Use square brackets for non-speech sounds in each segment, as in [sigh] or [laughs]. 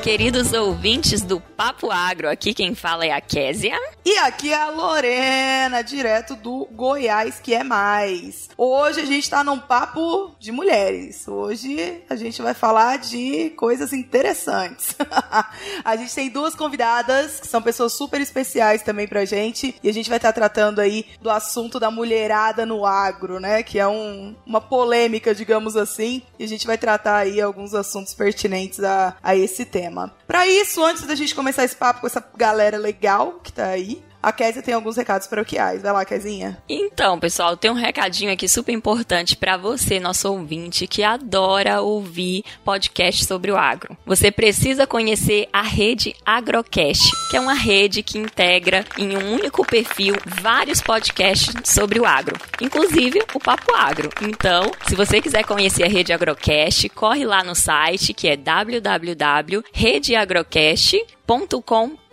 Queridos ouvintes do Papo Agro. Aqui quem fala é a Késia. E aqui é a Lorena, direto do Goiás, que é mais. Hoje a gente tá num papo de mulheres. Hoje a gente vai falar de coisas interessantes. [laughs] a gente tem duas convidadas, que são pessoas super especiais também pra gente. E a gente vai estar tá tratando aí do assunto da mulherada no agro, né? Que é um, uma polêmica, digamos assim. E a gente vai tratar aí alguns assuntos pertinentes a, a esse tema tema. Para isso, antes da gente começar esse papo com essa galera legal que tá aí, a Kézia tem alguns recados paroquiais. Vai lá, Kézinha. Então, pessoal, tem um recadinho aqui super importante para você, nosso ouvinte, que adora ouvir podcast sobre o agro. Você precisa conhecer a rede Agrocast, que é uma rede que integra em um único perfil vários podcasts sobre o agro, inclusive o Papo Agro. Então, se você quiser conhecer a rede Agrocast, corre lá no site que é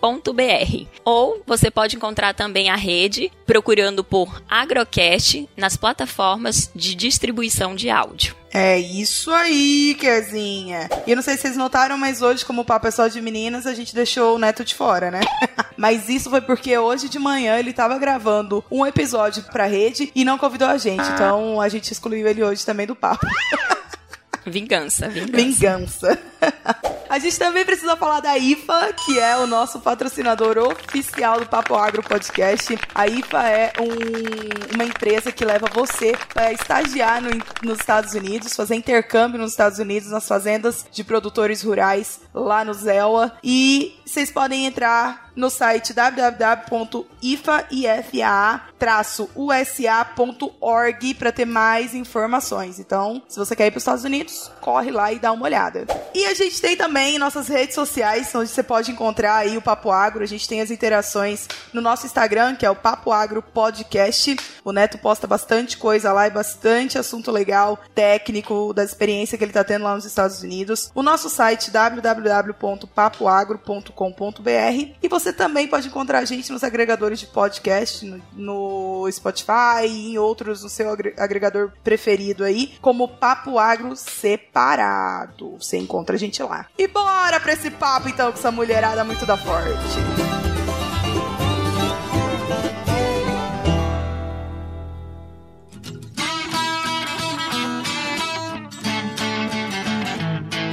www.redeagrocast.com ou você pode encontrar também a rede procurando por Agrocast nas plataformas de distribuição de áudio. É isso aí, Kezinha. E eu não sei se vocês notaram, mas hoje, como o papo é só de meninas, a gente deixou o Neto de fora, né? [laughs] mas isso foi porque hoje de manhã ele tava gravando um episódio pra rede e não convidou a gente. Então a gente excluiu ele hoje também do papo. Vingança, vingança. Vingança. [laughs] A gente também precisa falar da IFA, que é o nosso patrocinador oficial do Papo Agro Podcast. A IFA é um, uma empresa que leva você para estagiar no, nos Estados Unidos, fazer intercâmbio nos Estados Unidos, nas fazendas de produtores rurais lá no ZELA. E vocês podem entrar no site www.ifa-usa.org para ter mais informações. Então, se você quer ir para os Estados Unidos, corre lá e dá uma olhada. E a gente tem também nossas redes sociais, onde você pode encontrar aí o Papo Agro. A gente tem as interações no nosso Instagram, que é o Papo Agro Podcast. O Neto posta bastante coisa lá e bastante assunto legal, técnico, da experiência que ele está tendo lá nos Estados Unidos. O nosso site www.papoagro.com.br e você também pode encontrar a gente nos agregadores de podcast, no, no Spotify e em outros no seu agregador preferido aí, como Papo Agro Separado. Você encontra a gente lá. E bora pra esse papo então com essa mulherada muito da forte.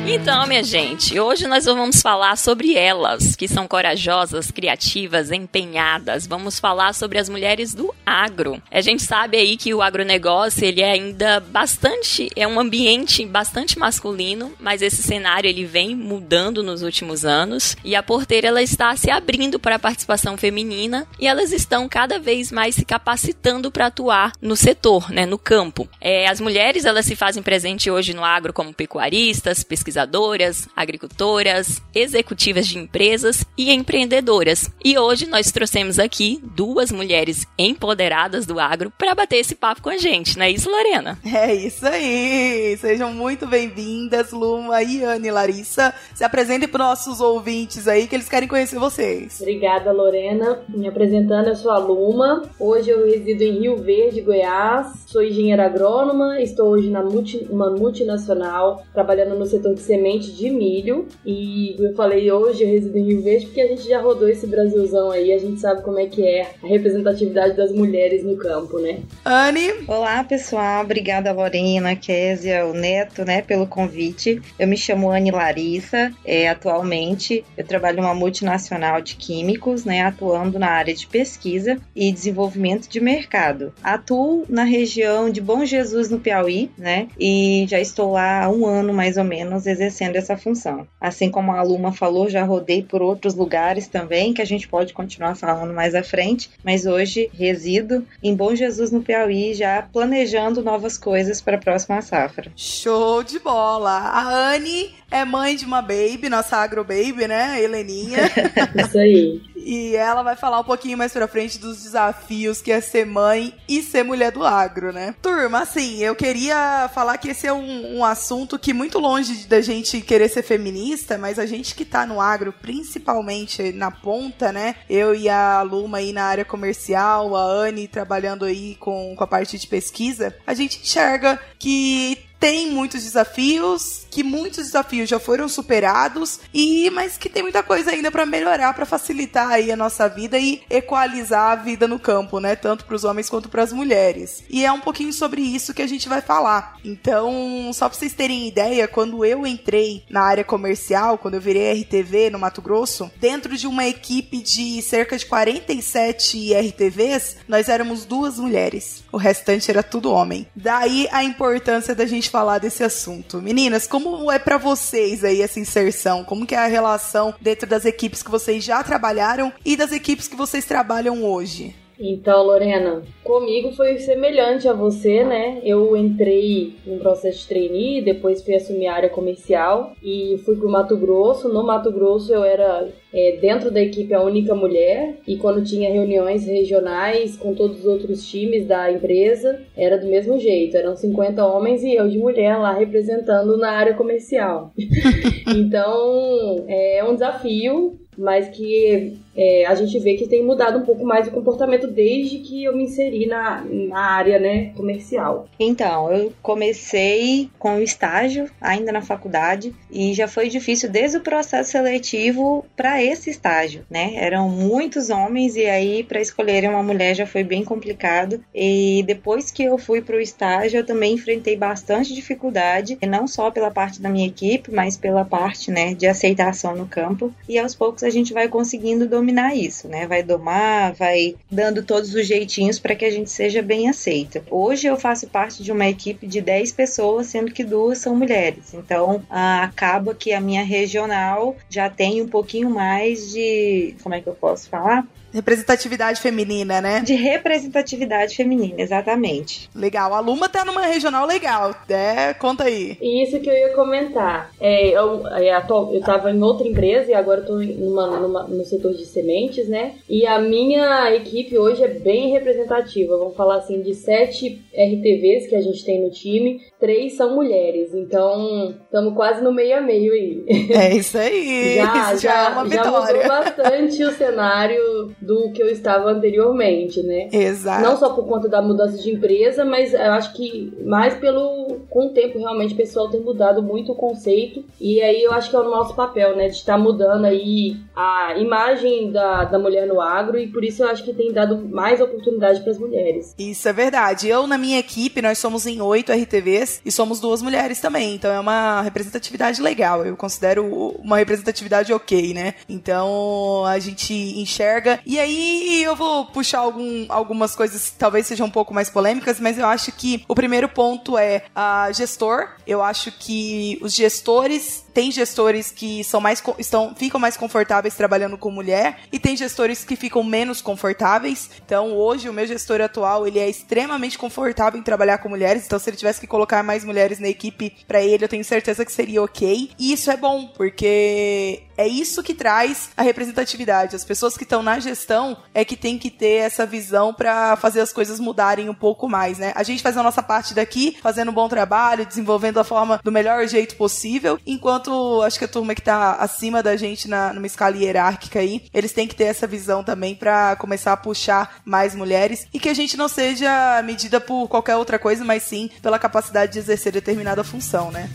Então, minha gente, hoje nós vamos falar sobre elas, que são corajosas, criativas, empenhadas. Vamos falar sobre as mulheres do agro. A gente sabe aí que o agronegócio, ele é ainda bastante, é um ambiente bastante masculino, mas esse cenário ele vem mudando nos últimos anos e a porteira ela está se abrindo para a participação feminina e elas estão cada vez mais se capacitando para atuar no setor, né, no campo. É, as mulheres elas se fazem presente hoje no agro como pecuaristas, pesquisadoras pesquisadoras, agricultoras, executivas de empresas e empreendedoras. E hoje nós trouxemos aqui duas mulheres empoderadas do agro para bater esse papo com a gente, não é isso, Lorena? É isso aí! Sejam muito bem-vindas, Luma e Anne Larissa. Se apresentem para nossos ouvintes aí que eles querem conhecer vocês. Obrigada, Lorena. Me apresentando, eu sou a Luma. Hoje eu resido em Rio Verde, Goiás. Sou engenheira agrônoma, estou hoje na multi, uma multinacional, trabalhando no setor de semente de milho. E eu falei hoje, eu resido em Rio Verde, porque a gente já rodou esse Brasilzão aí, a gente sabe como é que é a representatividade das mulheres no campo, né? Anne! Olá, pessoal. Obrigada, Lorena, Késia, o Neto, né, pelo convite. Eu me chamo Anne Larissa. É, atualmente, eu trabalho numa multinacional de químicos, né, atuando na área de pesquisa e desenvolvimento de mercado. Atuo na região de Bom Jesus, no Piauí, né, e já estou lá há um ano, mais ou menos, exercendo essa função. Assim como a Luma falou, já rodei por outros lugares também, que a gente pode continuar falando mais à frente, mas hoje resido em Bom Jesus, no Piauí, já planejando novas coisas para a próxima safra. Show de bola! A Anne é mãe de uma baby, nossa agro baby, né? A Heleninha. [laughs] Isso aí. E ela vai falar um pouquinho mais pra frente dos desafios que é ser mãe e ser mulher do agro, né? Turma, assim, eu queria falar que esse é um, um assunto que muito longe da gente querer ser feminista, mas a gente que tá no agro, principalmente na ponta, né? Eu e a Luma aí na área comercial, a Anne trabalhando aí com, com a parte de pesquisa, a gente enxerga que tem muitos desafios, que muitos desafios já foram superados e mas que tem muita coisa ainda para melhorar, para facilitar aí a nossa vida e equalizar a vida no campo, né, tanto para os homens quanto para as mulheres. E é um pouquinho sobre isso que a gente vai falar. Então, só para vocês terem ideia, quando eu entrei na área comercial, quando eu virei RTV no Mato Grosso, dentro de uma equipe de cerca de 47 RTVs, nós éramos duas mulheres. O restante era tudo homem. Daí a importância da gente falar desse assunto. Meninas, como é para vocês aí essa inserção? Como que é a relação dentro das equipes que vocês já trabalharam e das equipes que vocês trabalham hoje? Então, Lorena, comigo foi semelhante a você, né? Eu entrei no processo de trainee, depois fui assumir a área comercial e fui pro Mato Grosso. No Mato Grosso eu era é, dentro da equipe a única mulher e quando tinha reuniões regionais com todos os outros times da empresa, era do mesmo jeito. Eram 50 homens e eu de mulher lá representando na área comercial. [laughs] então, é um desafio, mas que é, a gente vê que tem mudado um pouco mais o comportamento desde que eu me inseri na, na área né, comercial. Então, eu comecei com o estágio ainda na faculdade e já foi difícil desde o processo seletivo para esse estágio, né? Eram muitos homens e aí para escolherem uma mulher já foi bem complicado. E depois que eu fui para o estágio, eu também enfrentei bastante dificuldade, não só pela parte da minha equipe, mas pela parte, né, de aceitação no campo. E aos poucos a gente vai conseguindo dominar isso, né? Vai domar, vai dando todos os jeitinhos para que a gente seja bem aceita. Hoje eu faço parte de uma equipe de 10 pessoas, sendo que duas são mulheres. Então, acaba que a minha regional já tem um pouquinho mais de, como é que eu posso falar? Representatividade feminina, né? De representatividade feminina, exatamente. Legal. A Luma tá numa regional legal. É, conta aí. Isso que eu ia comentar. É, eu, é, eu tava em outra empresa e agora eu tô numa, numa, no setor de sementes, né? E a minha equipe hoje é bem representativa. Vamos falar assim, de sete RTVs que a gente tem no time, três são mulheres. Então, estamos quase no meio a meio aí. É isso aí. [laughs] já, isso já, já, é uma vitória. já mudou bastante o cenário do que eu estava anteriormente, né? Exato. Não só por conta da mudança de empresa, mas eu acho que mais pelo com o tempo realmente o pessoal tem mudado muito o conceito e aí eu acho que é o nosso papel, né, de estar mudando aí a imagem da, da mulher no agro e por isso eu acho que tem dado mais oportunidade para as mulheres. Isso é verdade. Eu na minha equipe nós somos em oito RTVs e somos duas mulheres também, então é uma representatividade legal. Eu considero uma representatividade ok, né? Então a gente enxerga e aí eu vou puxar algum, algumas coisas que talvez sejam um pouco mais polêmicas, mas eu acho que o primeiro ponto é a gestor. Eu acho que os gestores tem gestores que são mais estão ficam mais confortáveis trabalhando com mulher e tem gestores que ficam menos confortáveis. Então, hoje o meu gestor atual, ele é extremamente confortável em trabalhar com mulheres, então se ele tivesse que colocar mais mulheres na equipe para ele, eu tenho certeza que seria OK. E isso é bom, porque é isso que traz a representatividade. As pessoas que estão na gestão é que tem que ter essa visão para fazer as coisas mudarem um pouco mais, né? A gente faz a nossa parte daqui, fazendo um bom trabalho, desenvolvendo a forma do melhor jeito possível, enquanto acho que a turma que tá acima da gente na, numa escala hierárquica aí, eles têm que ter essa visão também para começar a puxar mais mulheres e que a gente não seja medida por qualquer outra coisa, mas sim pela capacidade de exercer determinada função, né?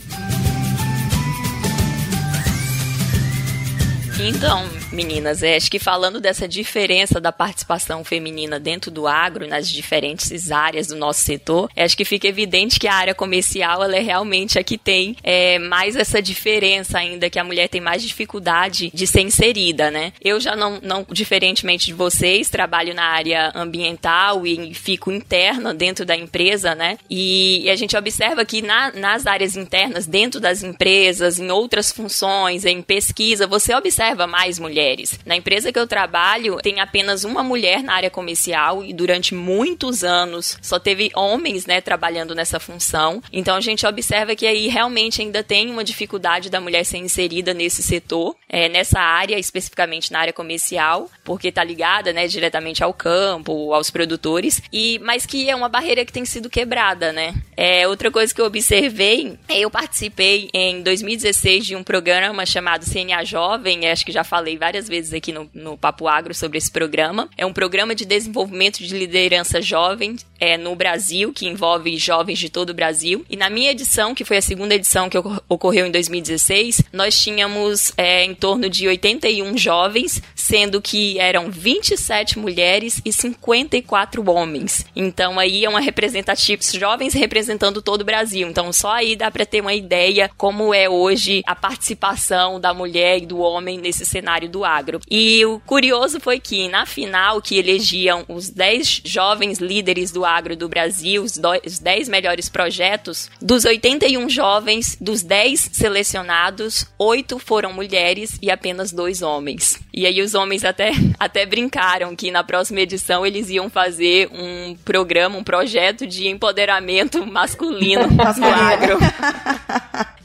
Então, meninas, é, acho que falando dessa diferença da participação feminina dentro do agro, nas diferentes áreas do nosso setor, acho que fica evidente que a área comercial ela é realmente a que tem é, mais essa diferença ainda, que a mulher tem mais dificuldade de ser inserida, né? Eu já não, não diferentemente de vocês, trabalho na área ambiental e fico interna dentro da empresa, né? E, e a gente observa que na, nas áreas internas, dentro das empresas, em outras funções, em pesquisa, você observa mais mulheres. Na empresa que eu trabalho, tem apenas uma mulher na área comercial e durante muitos anos só teve homens, né, trabalhando nessa função. Então a gente observa que aí realmente ainda tem uma dificuldade da mulher ser inserida nesse setor, é, nessa área, especificamente na área comercial, porque está ligada, né, diretamente ao campo, aos produtores, e mas que é uma barreira que tem sido quebrada, né? É, outra coisa que eu observei, eu participei em 2016 de um programa chamado CNA Jovem, acho que já falei várias vezes aqui no, no Papo Agro sobre esse programa. É um programa de desenvolvimento de liderança jovem é, no Brasil, que envolve jovens de todo o Brasil. E na minha edição, que foi a segunda edição que ocorreu em 2016, nós tínhamos é, em torno de 81 jovens, sendo que eram 27 mulheres e 54 homens. Então aí é uma representativa, jovens representando todo o Brasil. Então só aí dá para ter uma ideia como é hoje a participação da mulher e do homem nesse cenário do agro. E o curioso foi que na final que elegiam os 10 jovens líderes do agro do Brasil, os, 10 melhores projetos, dos 81 jovens, dos 10 selecionados, 8 foram mulheres e apenas dois homens. E aí os homens até, [laughs] até brincaram que na próxima edição eles iam fazer um programa, um projeto de empoderamento [laughs] masculino [laughs] no agro.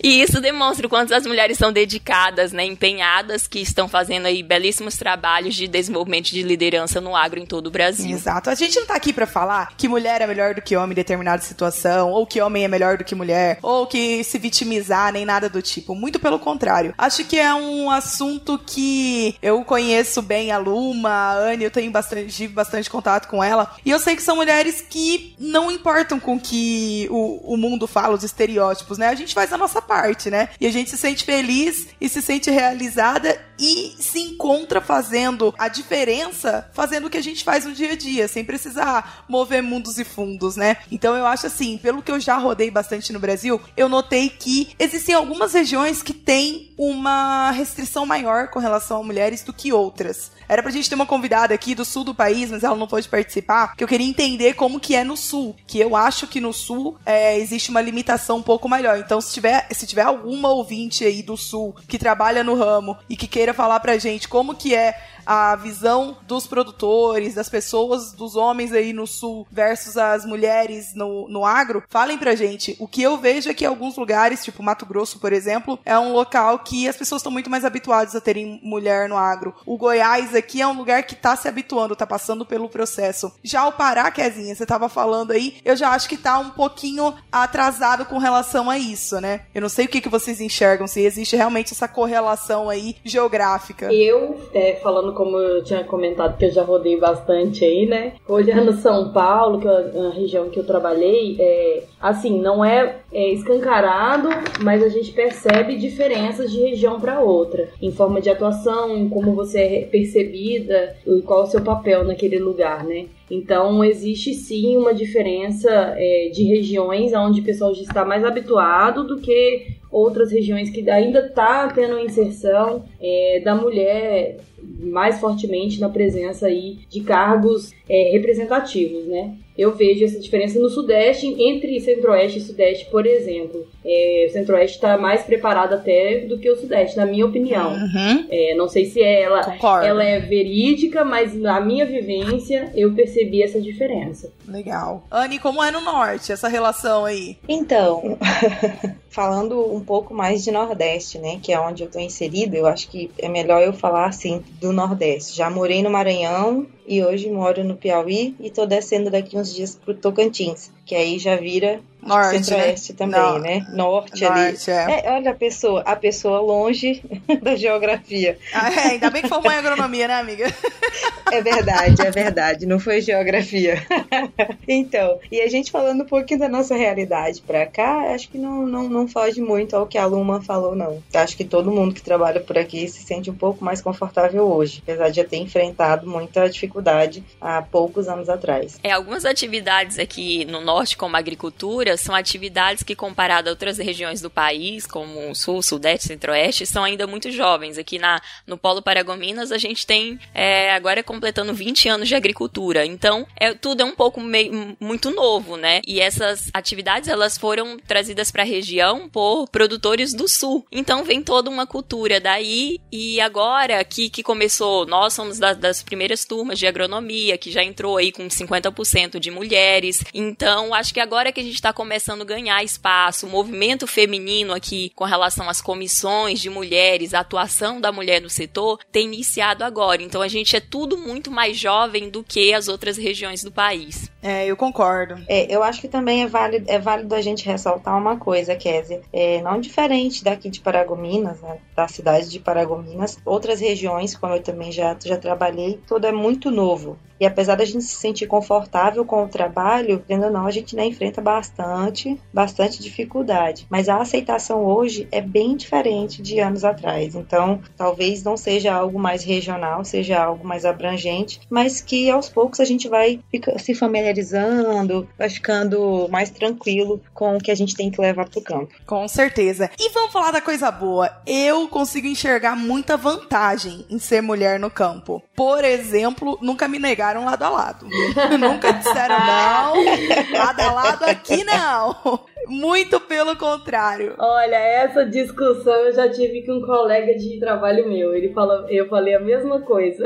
E isso demonstra o quanto as mulheres são dedicadas, né, empenhadas, que estão fazendo aí belíssimos trabalhos de desenvolvimento de liderança no agro em todo o Brasil. Exato. A gente não tá aqui para falar que mulher é melhor do que homem em determinada situação, ou que homem é melhor do que mulher, ou que se vitimizar, nem nada do tipo. Muito pelo contrário. Acho que é um assunto que eu conheço bem a Luma, a Anne, eu tenho bastante, tive bastante contato com ela, e eu sei que são mulheres que não importam com que o, o mundo fala, os estereótipos, né? A gente faz a nossa parte, né? E a gente se sente feliz e se sente realizada e se encontra fazendo a diferença, fazendo o que a gente faz no dia a dia, sem precisar mover mundos e fundos, né? Então eu acho assim, pelo que eu já rodei bastante no Brasil, eu notei que existem algumas regiões que têm uma restrição maior com relação a mulheres do que outras. Era pra gente ter uma convidada aqui do sul do país, mas ela não pôde participar, que eu queria entender como que é no sul. Que eu acho que no sul é, existe uma limitação um pouco maior. Então, se tiver, se tiver alguma ouvinte aí do sul que trabalha no ramo e que queira falar pra gente como que é a visão dos produtores, das pessoas, dos homens aí no sul versus as mulheres no, no agro, falem pra gente. O que eu vejo é que alguns lugares, tipo Mato Grosso, por exemplo, é um local que as pessoas estão muito mais habituadas a terem mulher no agro. O Goiás aqui é um lugar que tá se habituando, tá passando pelo processo. Já o Pará, Kezinha, você tava falando aí, eu já acho que tá um pouquinho atrasado com relação a isso, né? Eu não sei o que, que vocês enxergam, se existe realmente essa correlação aí geográfica. Eu, é, falando como eu tinha comentado que eu já rodei bastante aí, né? No [laughs] São Paulo, que é a região que eu trabalhei, é, assim, não é, é escancarado, mas a gente percebe diferenças de região para outra, em forma de atuação, em como você é percebida e qual é o seu papel naquele lugar, né? Então, existe sim uma diferença é, de regiões onde o pessoal já está mais habituado do que outras regiões que ainda está tendo inserção é, da mulher mais fortemente na presença aí de cargos é, representativos, né? Eu vejo essa diferença no Sudeste, entre Centro-Oeste e Sudeste, por exemplo. É, o Centro-Oeste está mais preparado até do que o Sudeste, na minha opinião. Uhum. É, não sei se ela, ela é verídica, mas na minha vivência eu percebi essa diferença. Legal. Anne, como é no Norte essa relação aí? Então, [laughs] falando um pouco mais de Nordeste, né, que é onde eu estou inserida, eu acho que é melhor eu falar assim do Nordeste. Já morei no Maranhão, e hoje moro no Piauí e tô descendo daqui uns dias pro Tocantins, que aí já vira Norte, Centro-Oeste né? também, Não. né? Norte, Norte ali. é. É, olha a pessoa, a pessoa longe [laughs] da geografia. Ah, é, ainda bem que formou em agronomia, né, amiga? É verdade, é verdade, não foi geografia. [laughs] então, e a gente falando um pouquinho da nossa realidade pra cá, acho que não, não, não foge muito ao que a Luma falou, não. Acho que todo mundo que trabalha por aqui se sente um pouco mais confortável hoje, apesar de já ter enfrentado muita dificuldade há poucos anos atrás. É, algumas atividades aqui no norte, como a agricultura, são atividades que, comparado a outras regiões do país, como o Sul, Sudeste, Centro-Oeste, são ainda muito jovens. Aqui na, no Polo Paragominas, a gente tem, é, agora completando 20 anos de agricultura. Então, é, tudo é um pouco meio, muito novo, né? E essas atividades, elas foram trazidas para a região por produtores do Sul. Então, vem toda uma cultura daí. E agora, aqui que começou, nós somos da, das primeiras turmas de agronomia, que já entrou aí com 50% de mulheres. Então, acho que agora que a gente está começando a ganhar espaço, o movimento feminino aqui com relação às comissões de mulheres, a atuação da mulher no setor, tem iniciado agora. Então, a gente é tudo muito mais jovem do que as outras regiões do país. É, eu concordo. É, eu acho que também é válido, é válido a gente ressaltar uma coisa, Kézia. É, não diferente daqui de Paragominas, né, da cidade de Paragominas, outras regiões, como eu também já, já trabalhei, tudo é muito novo. E apesar da gente se sentir confortável com o trabalho, vendo ou não, a gente né, enfrenta bastante, bastante dificuldade. Mas a aceitação hoje é bem diferente de anos atrás. Então, talvez não seja algo mais regional, seja algo mais abrangente, mas que aos poucos a gente vai se familiarizando, vai ficando mais tranquilo com o que a gente tem que levar para o campo. Com certeza. E vamos falar da coisa boa. Eu consigo enxergar muita vantagem em ser mulher no campo. Por exemplo, nunca me negar chegaram lado a lado. [laughs] Nunca disseram não, lado a lado aqui não. Muito pelo contrário. Olha, essa discussão eu já tive com um colega de trabalho meu. Ele fala, eu falei a mesma coisa.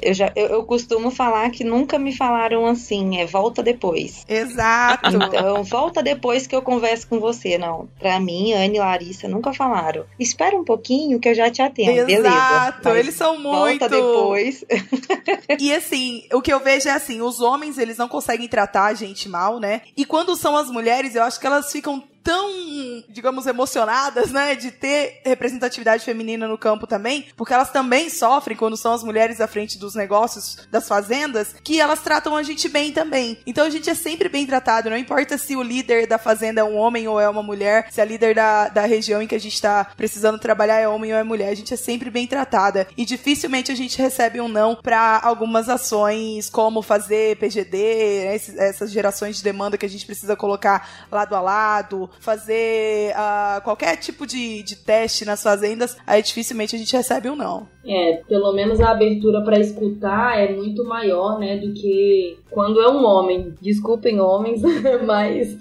Eu, já, eu, eu, costumo falar que nunca me falaram assim, é volta depois. Exato. [laughs] Então, volta depois que eu converso com você. Não, pra mim, Anne e Larissa nunca falaram. Espera um pouquinho que eu já te atendo. Exato, beleza. eles são muito. Volta depois. [laughs] e assim, o que eu vejo é assim, os homens, eles não conseguem tratar a gente mal, né? E quando são as mulheres, eu acho que elas ficam tão, digamos, emocionadas, né, de ter representatividade feminina no campo também, porque elas também sofrem quando são as mulheres à frente dos negócios das fazendas, que elas tratam a gente bem também. Então a gente é sempre bem tratado, não importa se o líder da fazenda é um homem ou é uma mulher, se a líder da, da região em que a gente está precisando trabalhar é homem ou é mulher, a gente é sempre bem tratada. E dificilmente a gente recebe um não para algumas ações, como fazer PGD, né, essas gerações de demanda que a gente precisa colocar lado a lado, fazer uh, qualquer tipo de, de teste nas fazendas, aí dificilmente a gente recebe um não. É, pelo menos a abertura para escutar é muito maior, né, do que quando é um homem. Desculpem homens, [laughs] mas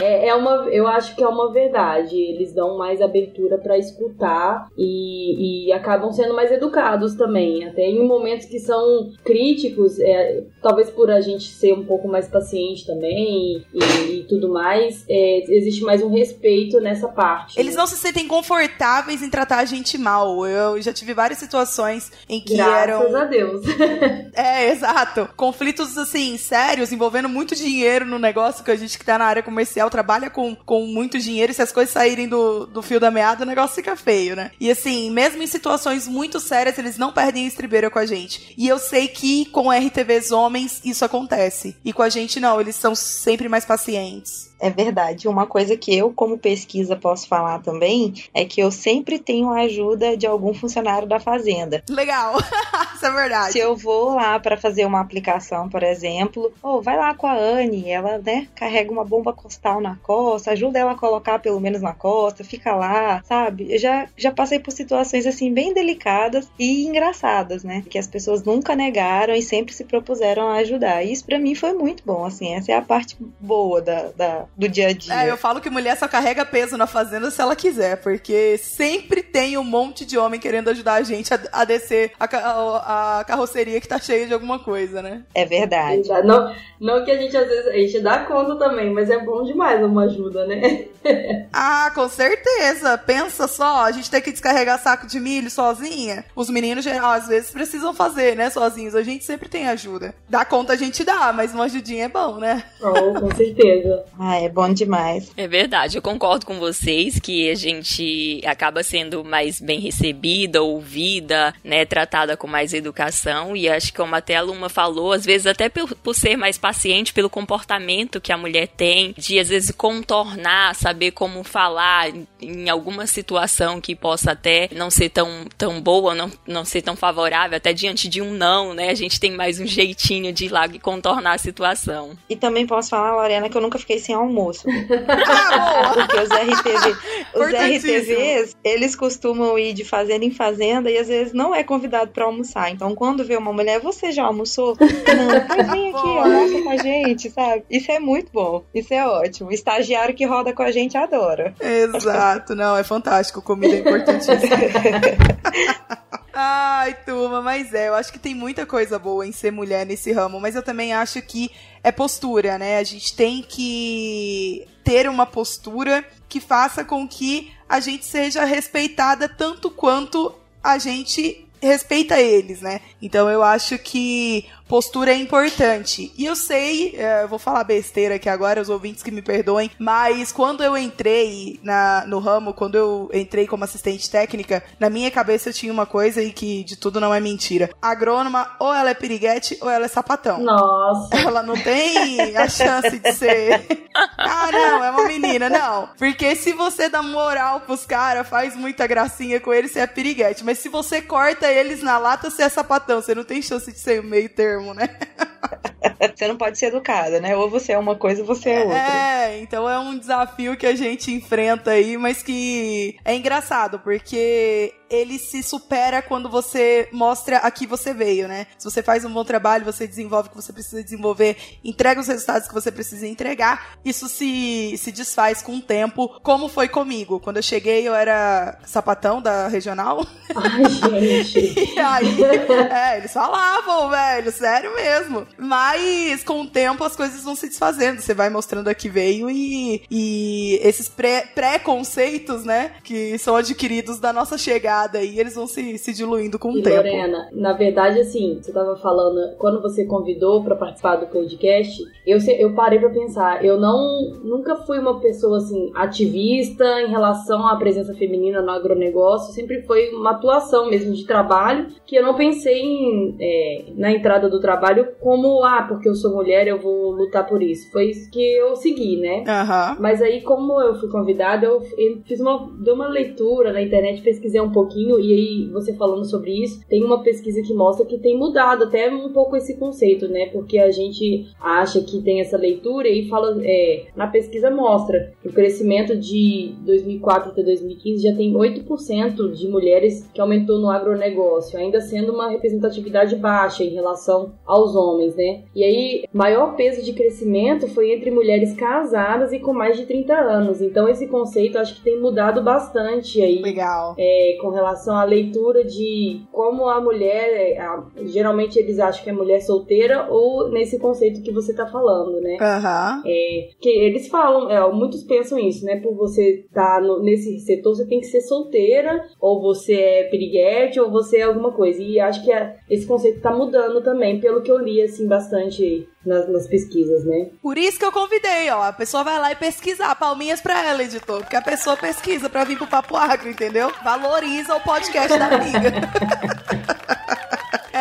é, é, uma, eu acho que é uma verdade. Eles dão mais abertura para escutar e, e, acabam sendo mais educados também. Até em momentos que são críticos, é, talvez por a gente ser um pouco mais paciente também e, e tudo mais, é, existe mais um respeito nessa parte. Eles né? não se sentem confortáveis em tratar a gente mal. Eu já tive várias situações em que Graças eram. Graças a Deus. [laughs] é, exato. Conflitos, assim, sérios, envolvendo muito dinheiro no negócio, que a gente que tá na área comercial trabalha com, com muito dinheiro, e se as coisas saírem do, do fio da meada, o negócio fica feio, né? E assim, mesmo em situações muito sérias, eles não perdem a estribeira com a gente. E eu sei que com RTVs homens isso acontece. E com a gente não, eles são sempre mais pacientes. É verdade. Uma coisa que eu, como pesquisa, posso falar também é que eu sempre tenho a ajuda de algum funcionário da fazenda. Legal, [laughs] isso é verdade. Se eu vou lá para fazer uma aplicação, por exemplo, ou oh, vai lá com a Anne, ela, né, carrega uma bomba costal na costa, ajuda ela a colocar pelo menos na costa, fica lá, sabe? Eu já, já passei por situações assim bem delicadas e engraçadas, né? Que as pessoas nunca negaram e sempre se propuseram a ajudar. E isso para mim foi muito bom, assim, essa é a parte boa da, da do dia a dia. É, eu falo que mulher só carrega peso na fazenda se ela quiser, porque sempre tem um monte de homem querendo ajudar a gente a, a descer a, a, a, carroceria que tá cheia de alguma coisa, né? É verdade. Não, não que a gente às vezes a gente dá conta também, mas é bom demais uma ajuda, né? [laughs] ah, com certeza. Pensa só, a gente tem que descarregar saco de milho sozinha. Os meninos às vezes precisam fazer, né, sozinhos. A gente sempre tem ajuda. Dá conta a gente dá, mas uma ajudinha é bom, né? Oh, com certeza. ah, é bom demais. É verdade, eu concordo com vocês que a gente acaba sendo mais bem recebida, ouvida, né, tratada com mais educação e acho que como até a Luma falou, às vezes até por, por ser mais paciente pelo comportamento que a mulher tem, de às vezes contornar, saber como falar em, alguma situação que possa até não ser tão, tão boa, não, não ser tão favorável, até diante de um não, né, a gente tem mais um jeitinho de ir lá e contornar a situação. E também posso falar, Lorena, que eu nunca fiquei sem almoço. [laughs] ah, Porque os RTV, os RTVs, eles costumam ir de fazenda em fazenda e às vezes não é convidado para almoçar. Então, quando vê uma mulher, você já almoçou? [laughs] Não, mas vem aqui, almoça com a gente, sabe? Isso é muito bom. Isso é ótimo. O estagiário que roda com a gente adora. Exato, não, é fantástico. Comida é importantíssima. [laughs] Ai, turma, mas é, eu acho que tem muita coisa boa em ser mulher nesse ramo, mas eu também acho que é postura, né? A gente tem que ter uma postura que faça com que a gente seja respeitada tanto quanto a gente respeita eles, né? Então eu acho que postura é importante. E eu sei, é, eu vou falar besteira aqui agora, os ouvintes que me perdoem, mas quando eu entrei na, no ramo, quando eu entrei como assistente técnica, na minha cabeça eu tinha uma coisa e que de tudo não é mentira. Agrônoma, ou ela é piriguete ou ela é sapatão. Nossa. Ela não tem a chance de ser. [laughs] ah, não, é uma menina, não. Porque se você dá moral pros caras, faz muita gracinha com eles, você é piriguete. Mas se você corta eles na lata, você é sapatão. Você não tem chance de ser meio termo termo, né? [laughs] [laughs] você não pode ser educada, né? Ou você é uma coisa ou você é outra. É, então é um desafio que a gente enfrenta aí, mas que é engraçado, porque ele se supera quando você mostra a que você veio, né? Se você faz um bom trabalho, você desenvolve o que você precisa desenvolver, entrega os resultados que você precisa entregar, isso se, se desfaz com o tempo, como foi comigo. Quando eu cheguei, eu era sapatão da regional. [laughs] Ai, gente. [laughs] e aí, é, eles falavam, velho, sério mesmo. Mas com o tempo as coisas vão se desfazendo. Você vai mostrando a que veio e, e esses pré, preconceitos, né, que são adquiridos da nossa chegada e eles vão se, se diluindo com o e tempo. Lorena, na verdade, assim, você tava falando, quando você convidou para participar do podcast, eu, eu parei para pensar, eu não nunca fui uma pessoa assim ativista em relação à presença feminina no agronegócio, sempre foi uma atuação mesmo de trabalho que eu não pensei em, é, na entrada do trabalho como ah porque eu sou mulher eu vou lutar por isso. Foi isso que eu segui, né? Uhum. Mas aí como eu fui convidada, eu, fiz uma dei uma leitura na internet, pesquisei um pouquinho, e aí você falando sobre isso, tem uma pesquisa que mostra que tem mudado até um pouco esse conceito, né? Porque a gente acha que tem essa leitura e fala, é, na pesquisa mostra que o crescimento de 2004 até 2015 já tem 8% de mulheres que aumentou no agronegócio, ainda sendo uma representatividade baixa em relação aos homens, né? E aí, maior peso de crescimento foi entre mulheres casadas e com mais de 30 anos. Então, esse conceito acho que tem mudado bastante aí. Legal. É, com relação à leitura de como a mulher, a, geralmente eles acham que é mulher solteira ou nesse conceito que você tá falando, né? Uhum. É, que eles falam, é, muitos pensam isso, né? Por você estar tá nesse setor, você tem que ser solteira, ou você é piriguete, ou você é alguma coisa. E acho que esse conceito tá mudando também, pelo que eu li, assim, bastante nas, nas, pesquisas, né? Por isso que eu convidei, ó. A pessoa vai lá e pesquisar. Palminhas pra ela, editor. Porque a pessoa pesquisa pra vir pro Papo Agro, entendeu? Valoriza o podcast da amiga. [laughs]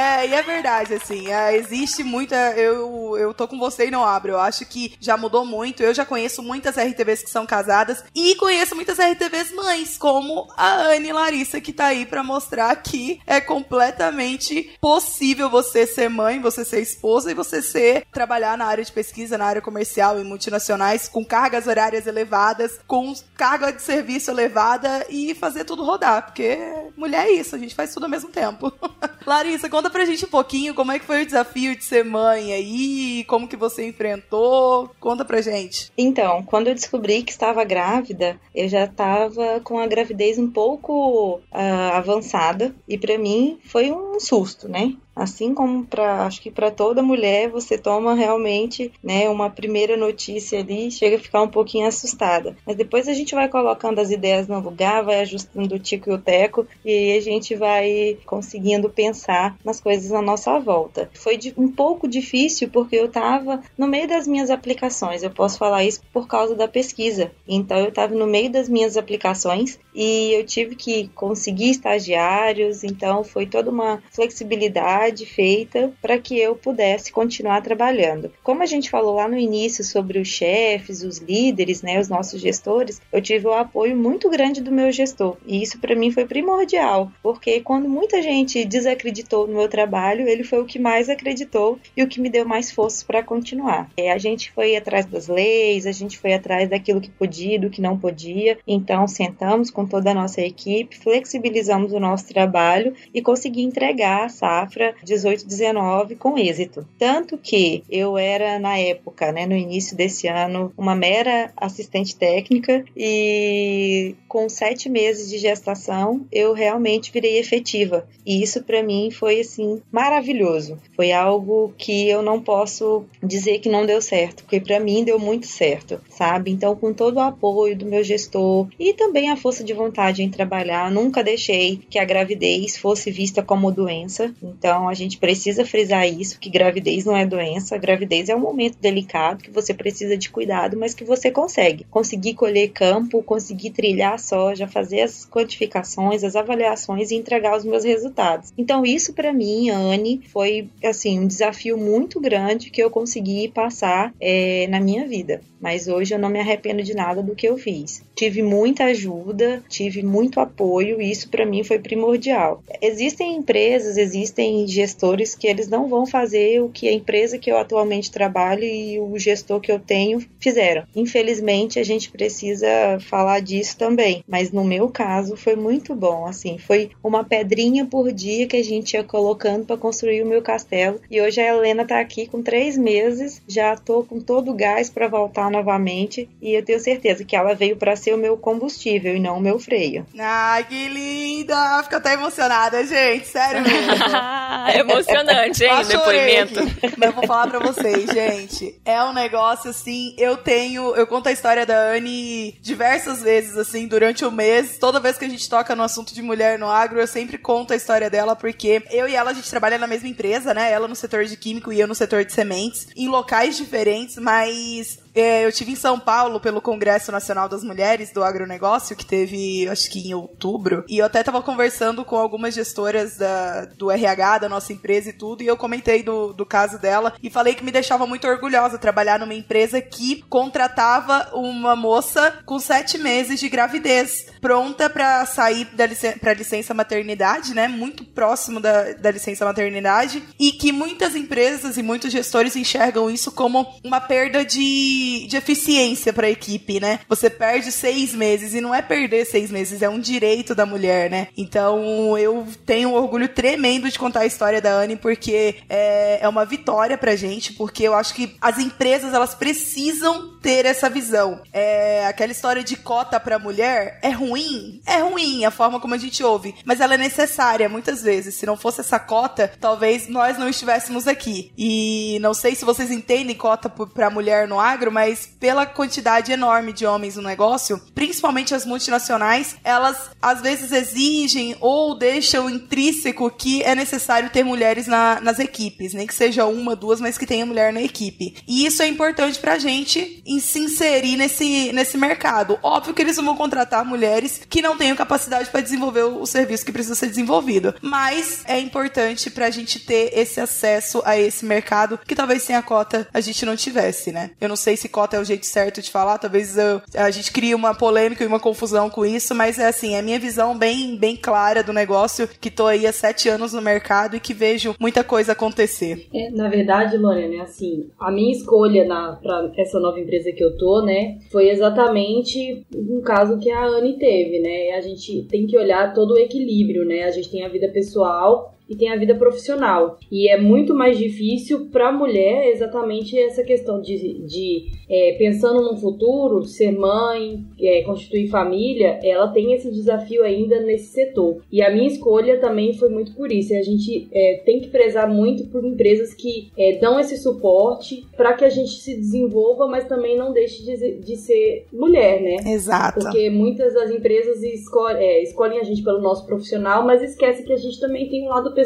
É, e é verdade, assim, é, existe muita. Eu, eu tô com você e não abro. Eu acho que já mudou muito. Eu já conheço muitas RTVs que são casadas e conheço muitas RTVs mães, como a Anne Larissa, que tá aí para mostrar que é completamente possível você ser mãe, você ser esposa e você ser trabalhar na área de pesquisa, na área comercial e multinacionais, com cargas horárias elevadas, com carga de serviço elevada e fazer tudo rodar. Porque mulher é isso, a gente faz tudo ao mesmo tempo. [laughs] Larissa, conta pra gente um pouquinho como é que foi o desafio de ser mãe aí, como que você enfrentou. Conta pra gente. Então, quando eu descobri que estava grávida, eu já estava com a gravidez um pouco uh, avançada e para mim foi um susto, né? Assim como para acho que para toda mulher, você toma realmente, né, uma primeira notícia ali, chega a ficar um pouquinho assustada. Mas depois a gente vai colocando as ideias no lugar, vai ajustando o tico e o teco e a gente vai conseguindo pensar nas coisas à nossa volta. Foi um pouco difícil porque eu estava no meio das minhas aplicações. Eu posso falar isso por causa da pesquisa. Então eu estava no meio das minhas aplicações e eu tive que conseguir estagiários, então foi toda uma flexibilidade feita para que eu pudesse continuar trabalhando. Como a gente falou lá no início sobre os chefes, os líderes, né, os nossos gestores, eu tive o apoio muito grande do meu gestor e isso para mim foi primordial, porque quando muita gente desacreditou no meu trabalho, ele foi o que mais acreditou e o que me deu mais forças para continuar. É, a gente foi atrás das leis, a gente foi atrás daquilo que podia, do que não podia, então sentamos com toda a nossa equipe, flexibilizamos o nosso trabalho e consegui entregar a safra 18-19 com êxito. Tanto que eu era, na época, né, no início desse ano, uma mera assistente técnica e com sete meses de gestação eu realmente virei efetiva. E isso para mim foi assim maravilhoso. Foi algo que eu não posso dizer que não deu certo, porque para mim deu muito certo, sabe? Então, com todo o apoio do meu gestor e também a força de de vontade em trabalhar, nunca deixei que a gravidez fosse vista como doença. Então a gente precisa frisar isso, que gravidez não é doença, gravidez é um momento delicado que você precisa de cuidado, mas que você consegue. Conseguir colher campo, conseguir trilhar soja, fazer as quantificações, as avaliações e entregar os meus resultados. Então isso para mim, Anne, foi assim um desafio muito grande que eu consegui passar é, na minha vida. Mas hoje eu não me arrependo de nada do que eu fiz. Tive muita ajuda, tive muito apoio e isso para mim foi primordial. Existem empresas, existem gestores que eles não vão fazer o que a empresa que eu atualmente trabalho e o gestor que eu tenho fizeram. Infelizmente, a gente precisa falar disso também, mas no meu caso foi muito bom, assim, foi uma pedrinha por dia que a gente ia colocando para construir o meu castelo e hoje a Helena tá aqui com três meses, já tô com todo o gás para voltar novamente e eu tenho certeza que ela veio para ser o meu combustível e não o meu meu freio. Ai, que linda! Fico até emocionada, gente. Sério mesmo. [laughs] é [laughs] emocionante, hein? Depoimento. Mas eu vou falar pra vocês, gente. É um negócio assim. Eu tenho. Eu conto a história da Anne diversas vezes, assim, durante o mês. Toda vez que a gente toca no assunto de mulher no agro, eu sempre conto a história dela, porque eu e ela, a gente trabalha na mesma empresa, né? Ela no setor de químico e eu no setor de sementes, em locais diferentes, mas eu tive em São Paulo pelo Congresso Nacional das Mulheres do Agronegócio, que teve, acho que em outubro. E eu até tava conversando com algumas gestoras da, do RH, da nossa empresa e tudo, e eu comentei do, do caso dela e falei que me deixava muito orgulhosa trabalhar numa empresa que contratava uma moça com sete meses de gravidez, pronta para sair da licen pra licença maternidade, né? Muito próximo da, da licença maternidade, e que muitas empresas e muitos gestores enxergam isso como uma perda de de, eficiência para a equipe, né? Você perde seis meses e não é perder seis meses, é um direito da mulher, né? Então eu tenho um orgulho tremendo de contar a história da Anne porque é, é uma vitória pra gente, porque eu acho que as empresas elas precisam ter essa visão. É, aquela história de cota para mulher é ruim, é ruim a forma como a gente ouve, mas ela é necessária muitas vezes. Se não fosse essa cota, talvez nós não estivéssemos aqui. E não sei se vocês entendem cota para mulher no agro, mas pela quantidade enorme de homens no negócio, principalmente as multinacionais, elas às vezes exigem ou deixam intrínseco que é necessário ter mulheres na, nas equipes, nem que seja uma, duas, mas que tenha mulher na equipe. E isso é importante pra gente em se inserir nesse, nesse mercado. Óbvio que eles não vão contratar mulheres que não tenham capacidade para desenvolver o, o serviço que precisa ser desenvolvido, mas é importante pra gente ter esse acesso a esse mercado que talvez sem a cota a gente não tivesse, né? Eu não sei se cota é o jeito certo de falar, talvez eu, a gente crie uma polêmica e uma confusão com isso, mas é assim, é a minha visão bem, bem clara do negócio, que tô aí há sete anos no mercado e que vejo muita coisa acontecer. É, na verdade, Lorena, é assim, a minha escolha na, pra essa nova empresa que eu tô, né, foi exatamente um caso que a Anne teve, né, a gente tem que olhar todo o equilíbrio, né, a gente tem a vida pessoal e tem a vida profissional. E é muito mais difícil para a mulher exatamente essa questão de, de é, pensando no futuro, ser mãe, é, constituir família, ela tem esse desafio ainda nesse setor. E a minha escolha também foi muito por isso. A gente é, tem que prezar muito por empresas que é, dão esse suporte para que a gente se desenvolva, mas também não deixe de, de ser mulher, né? Exato. Porque muitas das empresas escolhem, é, escolhem a gente pelo nosso profissional, mas esquece que a gente também tem um lado pessoal.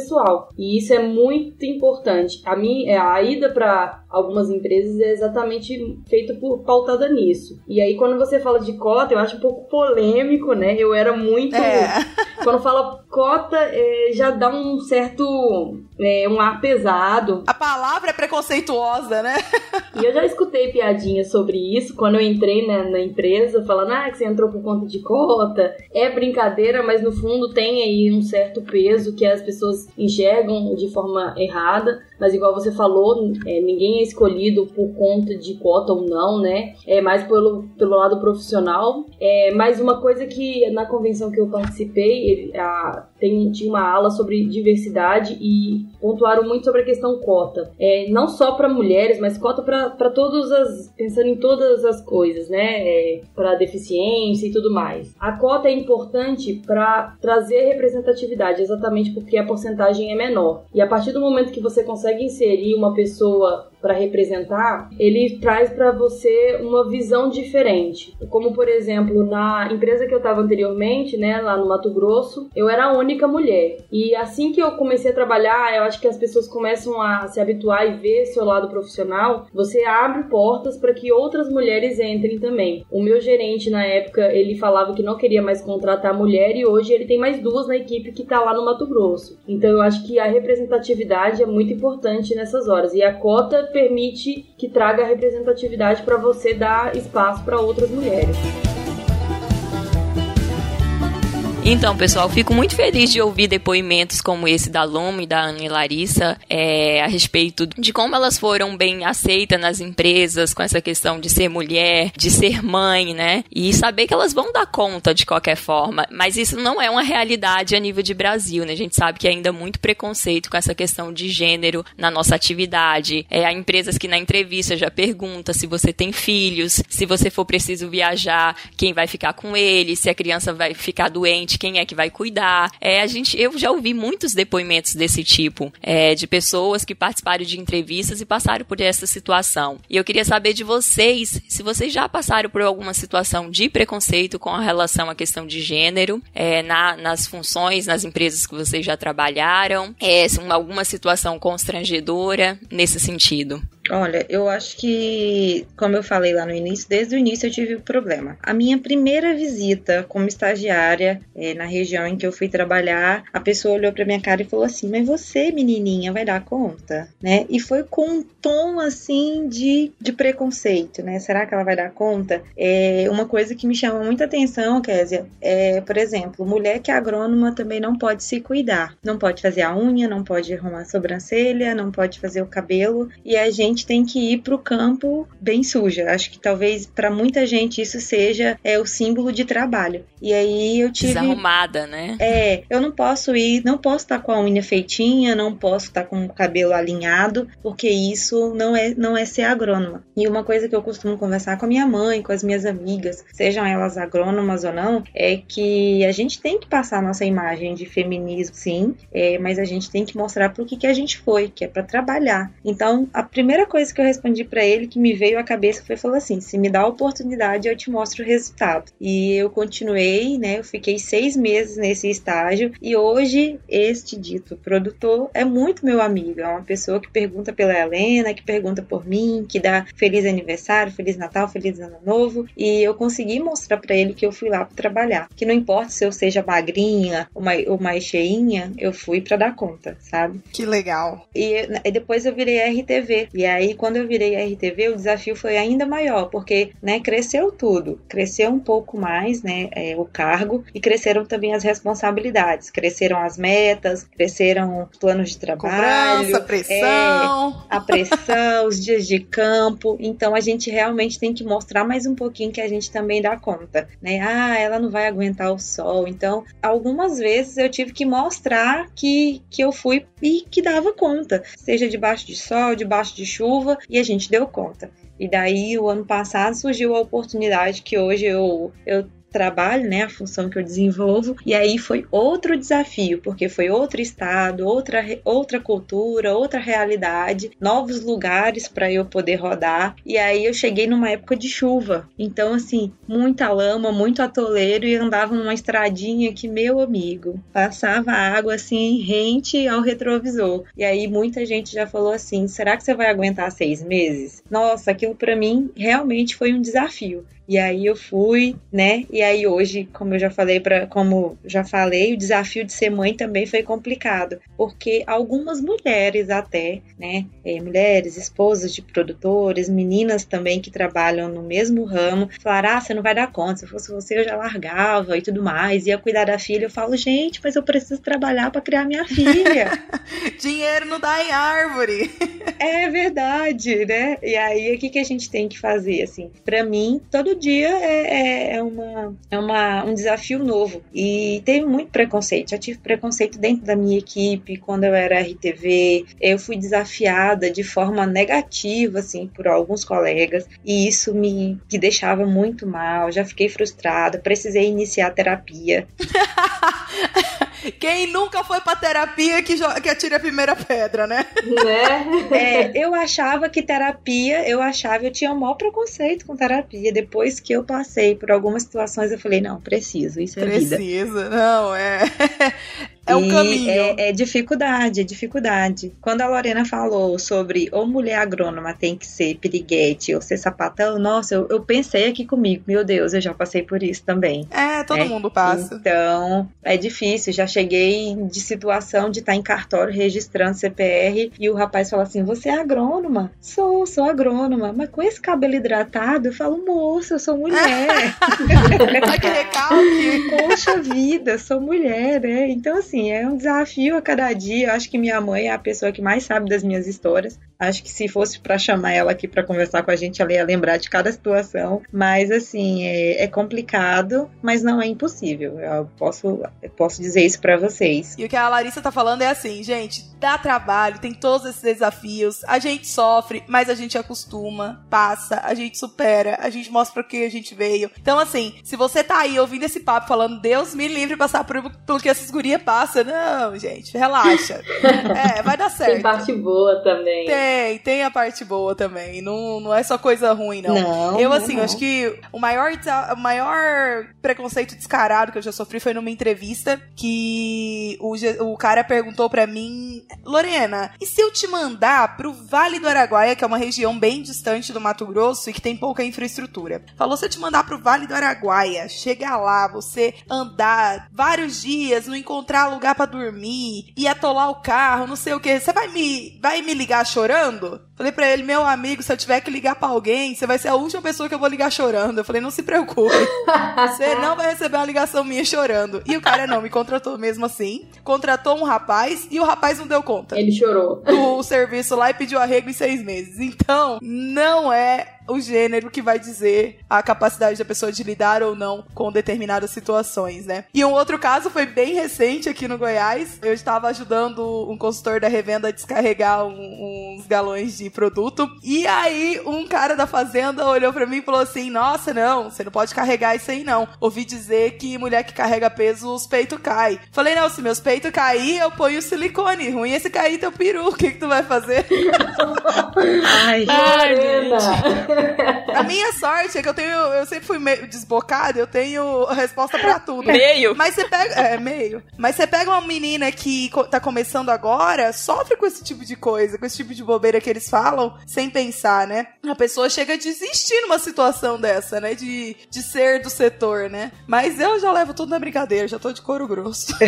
E isso é muito importante. A, minha, é, a ida para algumas empresas é exatamente feito por pautada nisso. E aí quando você fala de cota, eu acho um pouco polêmico, né? Eu era muito É. [laughs] quando fala cota, é, já dá um certo é, um ar pesado. A palavra é preconceituosa, né? E eu já escutei piadinhas sobre isso quando eu entrei na, na empresa, falando ah, que você entrou por conta de cota. É brincadeira, mas no fundo tem aí um certo peso que as pessoas enxergam de forma errada. Mas igual você falou, é, ninguém é escolhido por conta de cota ou não, né? É mais pelo, pelo lado profissional. É, mas uma coisa que na convenção que eu participei, ele- a- tem, tinha uma aula sobre diversidade e pontuaram muito sobre a questão cota. É, não só para mulheres, mas cota para todas as. pensando em todas as coisas, né? É, para deficiência e tudo mais. A cota é importante para trazer representatividade, exatamente porque a porcentagem é menor. E a partir do momento que você consegue inserir uma pessoa para representar, ele traz para você uma visão diferente. Como, por exemplo, na empresa que eu estava anteriormente, né, lá no Mato Grosso, eu era a única mulher. E assim que eu comecei a trabalhar, eu acho que as pessoas começam a se habituar e ver seu lado profissional, você abre portas para que outras mulheres entrem também. O meu gerente na época, ele falava que não queria mais contratar mulher e hoje ele tem mais duas na equipe que tá lá no Mato Grosso. Então eu acho que a representatividade é muito importante nessas horas e a cota permite que traga representatividade para você dar espaço para outras mulheres. Então, pessoal, fico muito feliz de ouvir depoimentos como esse da Luma e da Ana e Larissa é, a respeito de como elas foram bem aceitas nas empresas com essa questão de ser mulher, de ser mãe, né? E saber que elas vão dar conta de qualquer forma. Mas isso não é uma realidade a nível de Brasil, né? A gente sabe que ainda há muito preconceito com essa questão de gênero na nossa atividade. É, há empresas que na entrevista já pergunta se você tem filhos, se você for preciso viajar, quem vai ficar com ele, se a criança vai ficar doente, quem é que vai cuidar. É, a gente, eu já ouvi muitos depoimentos desse tipo, é, de pessoas que participaram de entrevistas e passaram por essa situação. E eu queria saber de vocês se vocês já passaram por alguma situação de preconceito com relação à questão de gênero, é, na, nas funções, nas empresas que vocês já trabalharam, é, alguma situação constrangedora nesse sentido. Olha, eu acho que, como eu falei lá no início, desde o início eu tive o problema. A minha primeira visita como estagiária eh, na região em que eu fui trabalhar, a pessoa olhou pra minha cara e falou assim: Mas você, menininha, vai dar conta? Né? E foi com um tom assim de, de preconceito, né? Será que ela vai dar conta? É uma coisa que me chama muita atenção, Késia, é, por exemplo, mulher que é agrônoma também não pode se cuidar. Não pode fazer a unha, não pode arrumar a sobrancelha, não pode fazer o cabelo. E a gente tem que ir pro campo bem suja. Acho que talvez para muita gente isso seja é, o símbolo de trabalho. E aí eu tive. Desarrumada, né? É, eu não posso ir, não posso estar com a unha feitinha, não posso estar com o cabelo alinhado, porque isso não é, não é ser agrônoma. E uma coisa que eu costumo conversar com a minha mãe, com as minhas amigas, sejam elas agrônomas ou não, é que a gente tem que passar a nossa imagem de feminismo, sim, é, mas a gente tem que mostrar pro que, que a gente foi, que é para trabalhar. Então, a primeira coisa que eu respondi para ele que me veio à cabeça foi falou assim: se me dá a oportunidade, eu te mostro o resultado. E eu continuei, né? Eu fiquei seis meses nesse estágio e hoje este dito produtor é muito meu amigo. É uma pessoa que pergunta pela Helena, que pergunta por mim, que dá feliz aniversário, feliz Natal, feliz Ano Novo. E eu consegui mostrar para ele que eu fui lá para trabalhar. Que não importa se eu seja magrinha ou mais, ou mais cheinha, eu fui para dar conta, sabe? Que legal. E, e depois eu virei RTV. E aí, quando eu virei RTV, o desafio foi ainda maior, porque, né, cresceu tudo. Cresceu um pouco mais, né, é, o cargo e cresceram também as responsabilidades. Cresceram as metas, cresceram os planos de trabalho. Cobrança, pressão. É, a pressão, os dias de campo. Então, a gente realmente tem que mostrar mais um pouquinho que a gente também dá conta, né? Ah, ela não vai aguentar o sol. Então, algumas vezes eu tive que mostrar que, que eu fui e que dava conta, seja debaixo de sol, debaixo de chuva, e a gente deu conta. E daí, o ano passado, surgiu a oportunidade que hoje eu, eu trabalho, né, a função que eu desenvolvo, e aí foi outro desafio, porque foi outro estado, outra, outra cultura, outra realidade, novos lugares para eu poder rodar, e aí eu cheguei numa época de chuva, então assim, muita lama, muito atoleiro e andava numa estradinha que, meu amigo, passava água assim, rente ao retrovisor, e aí muita gente já falou assim, será que você vai aguentar seis meses? Nossa, aquilo para mim realmente foi um desafio, e aí eu fui, né? E aí hoje, como eu já falei para, como já falei, o desafio de ser mãe também foi complicado, porque algumas mulheres até, né, é, mulheres, esposas de produtores, meninas também que trabalham no mesmo ramo, falaram: "Ah, você não vai dar conta, se fosse você eu já largava e tudo mais, ia cuidar da filha". Eu falo: "Gente, mas eu preciso trabalhar para criar minha filha". [laughs] Dinheiro não dá em árvore. [laughs] é verdade, né? E aí o que que a gente tem que fazer assim? Para mim, todo dia é, é, é, uma, é uma, um desafio novo. E teve muito preconceito. Já tive preconceito dentro da minha equipe, quando eu era RTV. Eu fui desafiada de forma negativa, assim, por alguns colegas. E isso me, me deixava muito mal. Já fiquei frustrada. Precisei iniciar terapia. [laughs] Quem nunca foi pra terapia que, que atira a primeira pedra, né? Né? É, eu achava que terapia, eu achava, eu tinha um maior preconceito com terapia. Depois que eu passei por algumas situações, eu falei, não, preciso, isso é Precisa, vida. Precisa, não, é. É um caminho. É, é, dificuldade, é dificuldade. Quando a Lorena falou sobre ou mulher agrônoma tem que ser piriguete ou ser sapatão, nossa, eu, eu pensei aqui comigo, meu Deus, eu já passei por isso também. É, todo é. mundo passa. Então, é difícil. Já cheguei de situação de estar em cartório registrando CPR e o rapaz fala assim: Você é agrônoma? Sou, sou agrônoma. Mas com esse cabelo hidratado, eu falo, moça, eu sou mulher. [laughs] Que recalque. [laughs] Poxa vida, sou mulher, né? Então, assim, assim, é um desafio a cada dia. Eu acho que minha mãe é a pessoa que mais sabe das minhas histórias. Acho que se fosse para chamar ela aqui para conversar com a gente, ela ia lembrar de cada situação. Mas, assim, é, é complicado, mas não é impossível. Eu posso, eu posso dizer isso para vocês. E o que a Larissa tá falando é assim, gente, dá trabalho, tem todos esses desafios. A gente sofre, mas a gente acostuma, passa, a gente supera, a gente mostra para que a gente veio. Então, assim, se você tá aí ouvindo esse papo falando, Deus me livre de passar por, pelo que essas gurias passam, não, gente, relaxa. [laughs] é, vai dar certo. Tem parte boa também. Tem tem, tem a parte boa também. Não, não é só coisa ruim, não. não eu, assim, não. acho que o maior, o maior preconceito descarado que eu já sofri foi numa entrevista que o, o cara perguntou para mim, Lorena, e se eu te mandar pro Vale do Araguaia, que é uma região bem distante do Mato Grosso e que tem pouca infraestrutura? Falou, se eu te mandar pro Vale do Araguaia, chegar lá, você andar vários dias, não encontrar lugar para dormir, e atolar o carro, não sei o que, você vai me, vai me ligar chorando? Chorando? Falei pra ele, meu amigo, se eu tiver que ligar pra alguém, você vai ser a última pessoa que eu vou ligar chorando. Eu falei, não se preocupe. Você não vai receber uma ligação minha chorando. E o cara não me contratou mesmo assim. Contratou um rapaz e o rapaz não deu conta. Ele chorou. Do serviço lá e pediu arrego em seis meses. Então, não é o gênero que vai dizer a capacidade da pessoa de lidar ou não com determinadas situações, né? E um outro caso foi bem recente aqui no Goiás. Eu estava ajudando um consultor da revenda a descarregar um, uns galões de produto. E aí, um cara da fazenda olhou para mim e falou assim: Nossa, não, você não pode carregar isso aí, não. Ouvi dizer que mulher que carrega peso, os peitos caem. Falei, não, se meus peitos cair, eu ponho silicone. Ruim é se cair teu peru. O que, que tu vai fazer? [laughs] Ai, Ai gente. A minha sorte é que eu tenho. Eu sempre fui meio desbocada, eu tenho resposta pra tudo. Meio. Mas você pega. É, meio. Mas você pega uma menina que tá começando agora, sofre com esse tipo de coisa, com esse tipo de bobeira que eles falam, sem pensar, né? A pessoa chega a desistir numa situação dessa, né? De, de ser do setor, né? Mas eu já levo tudo na brincadeira, já tô de couro grosso. [laughs]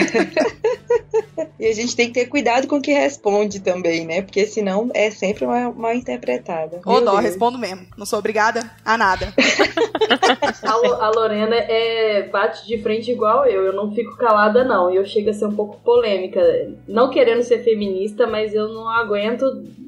E a gente tem que ter cuidado com o que responde também, né? Porque senão é sempre mal, mal interpretada. Ô, dó, respondo mesmo. Não sou obrigada a nada. [laughs] A, a Lorena é, bate de frente igual eu, eu não fico calada não, e eu chego a ser um pouco polêmica, não querendo ser feminista, mas eu não aguento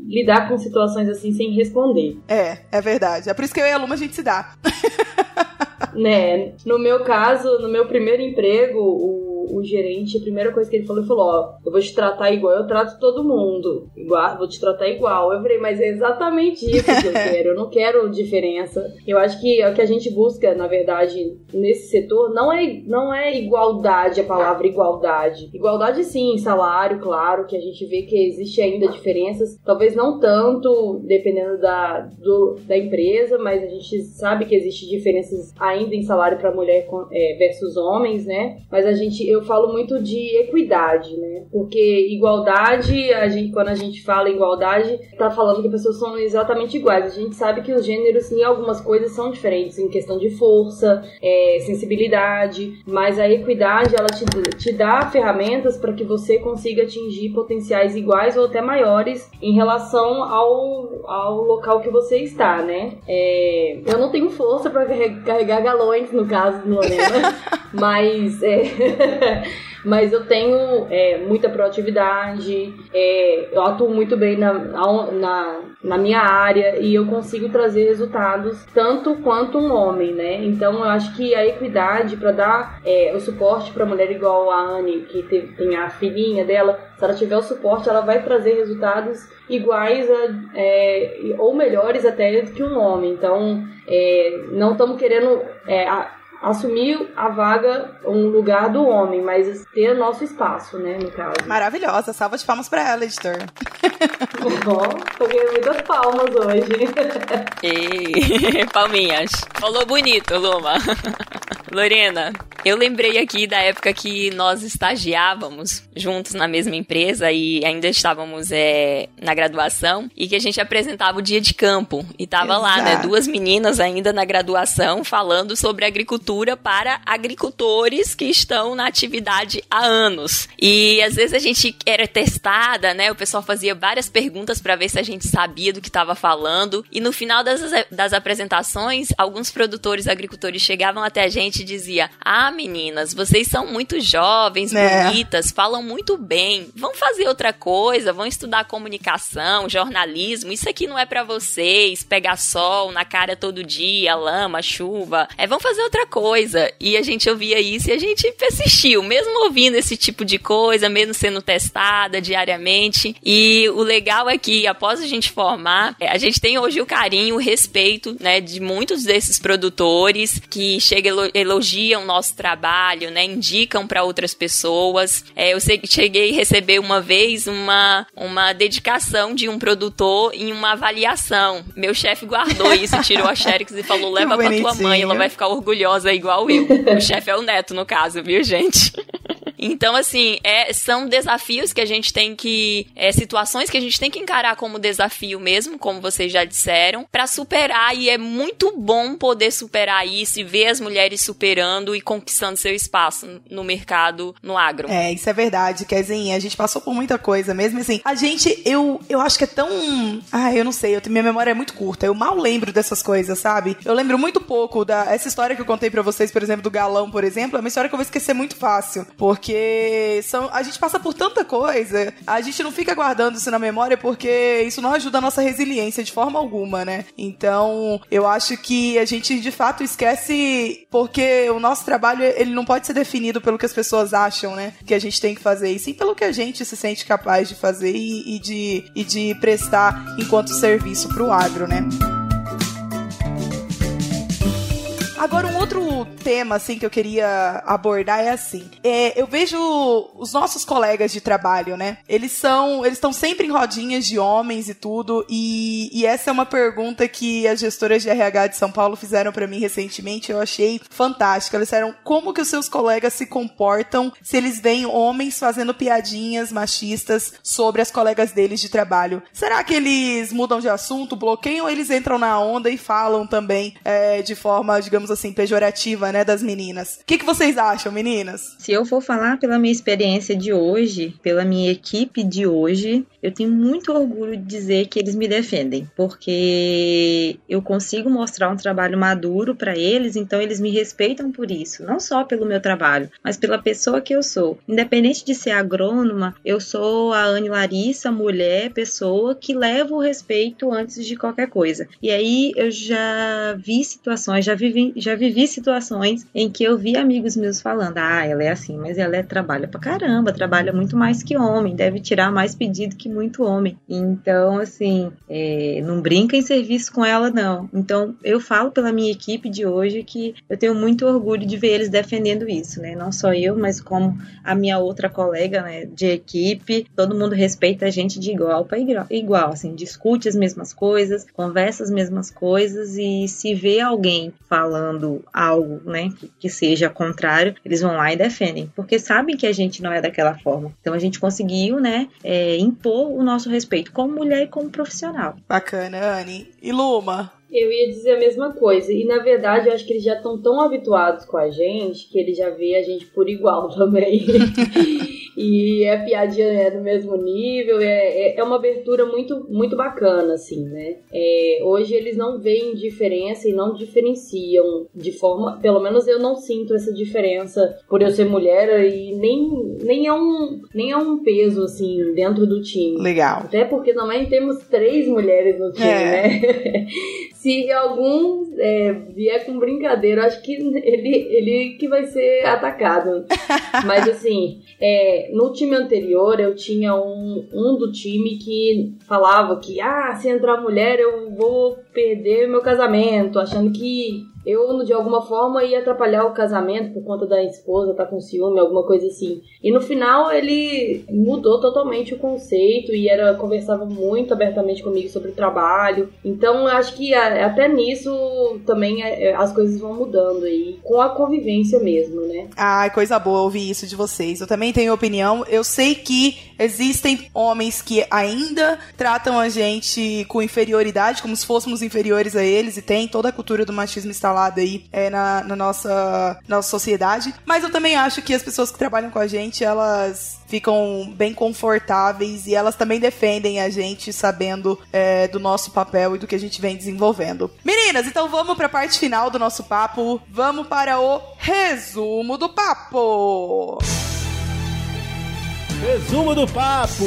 lidar com situações assim sem responder. É, é verdade. É por isso que eu e a Luma a gente se dá. [laughs] Né, no meu caso, no meu primeiro emprego, o, o gerente, a primeira coisa que ele falou, ele falou, ó, eu vou te tratar igual eu trato todo mundo. Igual, vou te tratar igual. Eu falei, mas é exatamente isso que eu [laughs] quero. Eu não quero diferença. Eu acho que o que a gente busca, na verdade, nesse setor, não é, não é igualdade a palavra igualdade. Igualdade sim, salário, claro, que a gente vê que existe ainda diferenças. Talvez não tanto, dependendo da, do, da empresa, mas a gente sabe que existe diferenças ainda em salário para mulher com- é, versus homens, né? Mas a gente, eu falo muito de equidade, né? Porque igualdade, a gente, quando a gente fala igualdade, tá falando que as pessoas são exatamente iguais. A gente sabe que os gêneros, em algumas coisas, são diferentes, em questão de força, é, sensibilidade, mas a equidade, ela te, te dá ferramentas para que você consiga atingir potenciais iguais ou até maiores em relação ao, ao local que você está, né? É, eu não tenho força para carregar galões, no caso do Lorena, [laughs] mas é, [laughs] [laughs] mas eu tenho é, muita proatividade, é, eu atuo muito bem na, na, na minha área e eu consigo trazer resultados tanto quanto um homem, né? Então eu acho que a equidade para dar é, o suporte para mulher igual a Anne, que teve- tem a filhinha dela, se ela tiver o suporte, ela vai trazer resultados iguais a, é, ou melhores até que um homem. Então é, não estamos querendo é, a- assumir a vaga, um lugar do homem, mas ter nosso espaço, né, no caso. Maravilhosa. Salva de palmas pra ela, editor. [laughs] Ó, Peguei muitas palmas hoje. [laughs] E... [laughs] Palminhas. Falou bonito, Luma. Lorena, eu lembrei aqui da época que nós estagiávamos juntos na mesma empresa e ainda estávamos é, na graduação e que a gente apresentava o dia de campo. E tava lá, né? Exato. Duas meninas ainda na graduação falando sobre agricultura para agricultores que estão na atividade há anos. E às vezes a gente era testada, né? O pessoal fazia várias perguntas para ver se a gente sabia do que estava falando. E no final das, das apresentações, alguns produtores agricultores chegavam até a gente e dizia: Ah, meninas, vocês são muito jovens, É. bonitas, falam muito bem. Vão fazer outra coisa, vão estudar comunicação, jornalismo. Isso aqui não é para vocês. Pegar sol na cara todo dia, lama, chuva. É, vão fazer outra coisa. E a gente ouvia isso e a gente persistiu, mesmo ouvindo esse tipo de coisa, mesmo sendo testada diariamente. E o legal é que após a gente formar, é, a gente tem hoje o carinho, o respeito, né, de muitos desses produtores que chegam elo- elogiam nosso trabalho, né, indicam para outras pessoas. É, eu sei- cheguei a receber uma vez uma, uma dedicação de um produtor em uma avaliação. Meu chefe guardou isso, tirou a [laughs] xerox e falou: leva pra tua mãe, ela vai ficar orgulhosa igual eu. O chefe é o neto, no caso, viu, gente? [laughs] Então, assim, é, são desafios que a gente tem que. É, situações que a gente tem que encarar como desafio mesmo, como vocês já disseram, pra superar. E é muito bom poder superar isso e ver as mulheres superando e conquistando seu espaço no mercado, no agro. É, isso é verdade, Kezinha. A gente passou por muita coisa mesmo. Assim, a gente, eu, eu acho que é tão. Ah, eu não sei, eu, minha memória é muito curta. Eu mal lembro dessas coisas, sabe? Eu lembro muito pouco da. Essa história que eu contei pra vocês, por exemplo, do galão, por exemplo, é uma história que eu vou esquecer muito fácil. Porque são, a gente passa por tanta coisa, a gente não fica guardando isso na memória porque isso não ajuda a nossa resiliência de forma alguma, né? Então, eu acho que a gente de fato esquece porque o nosso trabalho ele não pode ser definido pelo que as pessoas acham, né? Que a gente tem que fazer, e sim pelo que a gente se sente capaz de fazer e, e de, e de prestar enquanto serviço pro agro, né? Agora, um outro tema, assim, que eu queria abordar é assim. É, eu vejo os nossos colegas de trabalho, né? Eles são. Eles estão sempre em rodinhas de homens e tudo. E, e essa é uma pergunta que as gestoras de RH de São Paulo fizeram para mim recentemente. Eu achei fantástica. Eles disseram como que os seus colegas se comportam se eles veem homens fazendo piadinhas machistas sobre as colegas deles de trabalho. Será que eles mudam de assunto, bloqueiam ou eles entram na onda e falam também é, de forma, digamos assim, pejorativa, né, das meninas? O que, que vocês acham, meninas? Se eu for falar pela minha experiência de hoje, pela minha equipe de hoje, eu tenho muito orgulho de dizer que eles me defendem, porque eu consigo mostrar um trabalho maduro para eles, então eles me respeitam por isso, não só pelo meu trabalho, mas pela pessoa que eu sou. Independente de ser agrônoma, eu sou a Anne Larissa, mulher, pessoa que leva o respeito antes de qualquer coisa. E aí eu já vi situações, já vivi, já vivi situações em que eu vi amigos meus falando: "Ah, ela é assim, mas ela é, trabalha pra caramba, trabalha muito mais que homem, deve tirar mais pedido que muito homem". Então, assim, é, não brinca em serviço com ela não. Então, eu falo pela minha equipe de hoje que eu tenho muito orgulho de ver eles defendendo isso, né? Não só eu, mas como a minha outra colega, né, de equipe, todo mundo respeita a gente de igual para igual, assim, discute as mesmas coisas, conversa as mesmas coisas e se vê alguém falando algo, né, que, que seja contrário, eles vão lá e defendem, porque sabem que a gente não é daquela forma. Então a gente conseguiu, né, é, impor o nosso respeito como mulher e como profissional. Bacana, Anne. E Luma? Eu ia dizer a mesma coisa. E na verdade, eu acho que eles já estão tão habituados com a gente que eles já vê a gente por igual [laughs] também. [laughs] e é piadinha é do mesmo nível, é, é, é, uma abertura muito, muito bacana, assim, né? É, hoje eles não veem diferença e não diferenciam de forma. Pelo menos eu não sinto essa diferença por eu ser mulher e nem, nem, é, um, nem é um peso, assim, dentro do time. Legal. Até porque também temos três mulheres no time, é. né? [laughs] Se algum é, vier com brincadeira, acho que ele, ele que vai ser atacado. [laughs] Mas assim, é, no time anterior eu tinha um, um do time que falava que ah, se entrar mulher eu vou perder meu casamento, achando que eu, de alguma forma, ia atrapalhar o casamento por conta da esposa estar tá com ciúme, alguma coisa assim. E no final ele mudou totalmente o conceito e era conversava muito abertamente comigo sobre o trabalho. Então acho que até nisso também é, é, as coisas vão mudando aí, com a convivência mesmo, né? Ai, coisa boa ouvir isso de vocês. Eu também tenho opinião. Eu sei que existem homens que ainda tratam a gente com inferioridade, como se fôssemos inferiores a eles, e tem toda a cultura do machismo instalada aí é, na, na nossa, nossa sociedade. Mas eu também acho que as pessoas que trabalham com a gente, elas ficam bem confortáveis e elas também defendem a gente sabendo é, do nosso papel e do que a gente vem desenvolvendo. Meninas, então vamos para a parte final do nosso papo. Vamos para o resumo do papo. Resumo do papo.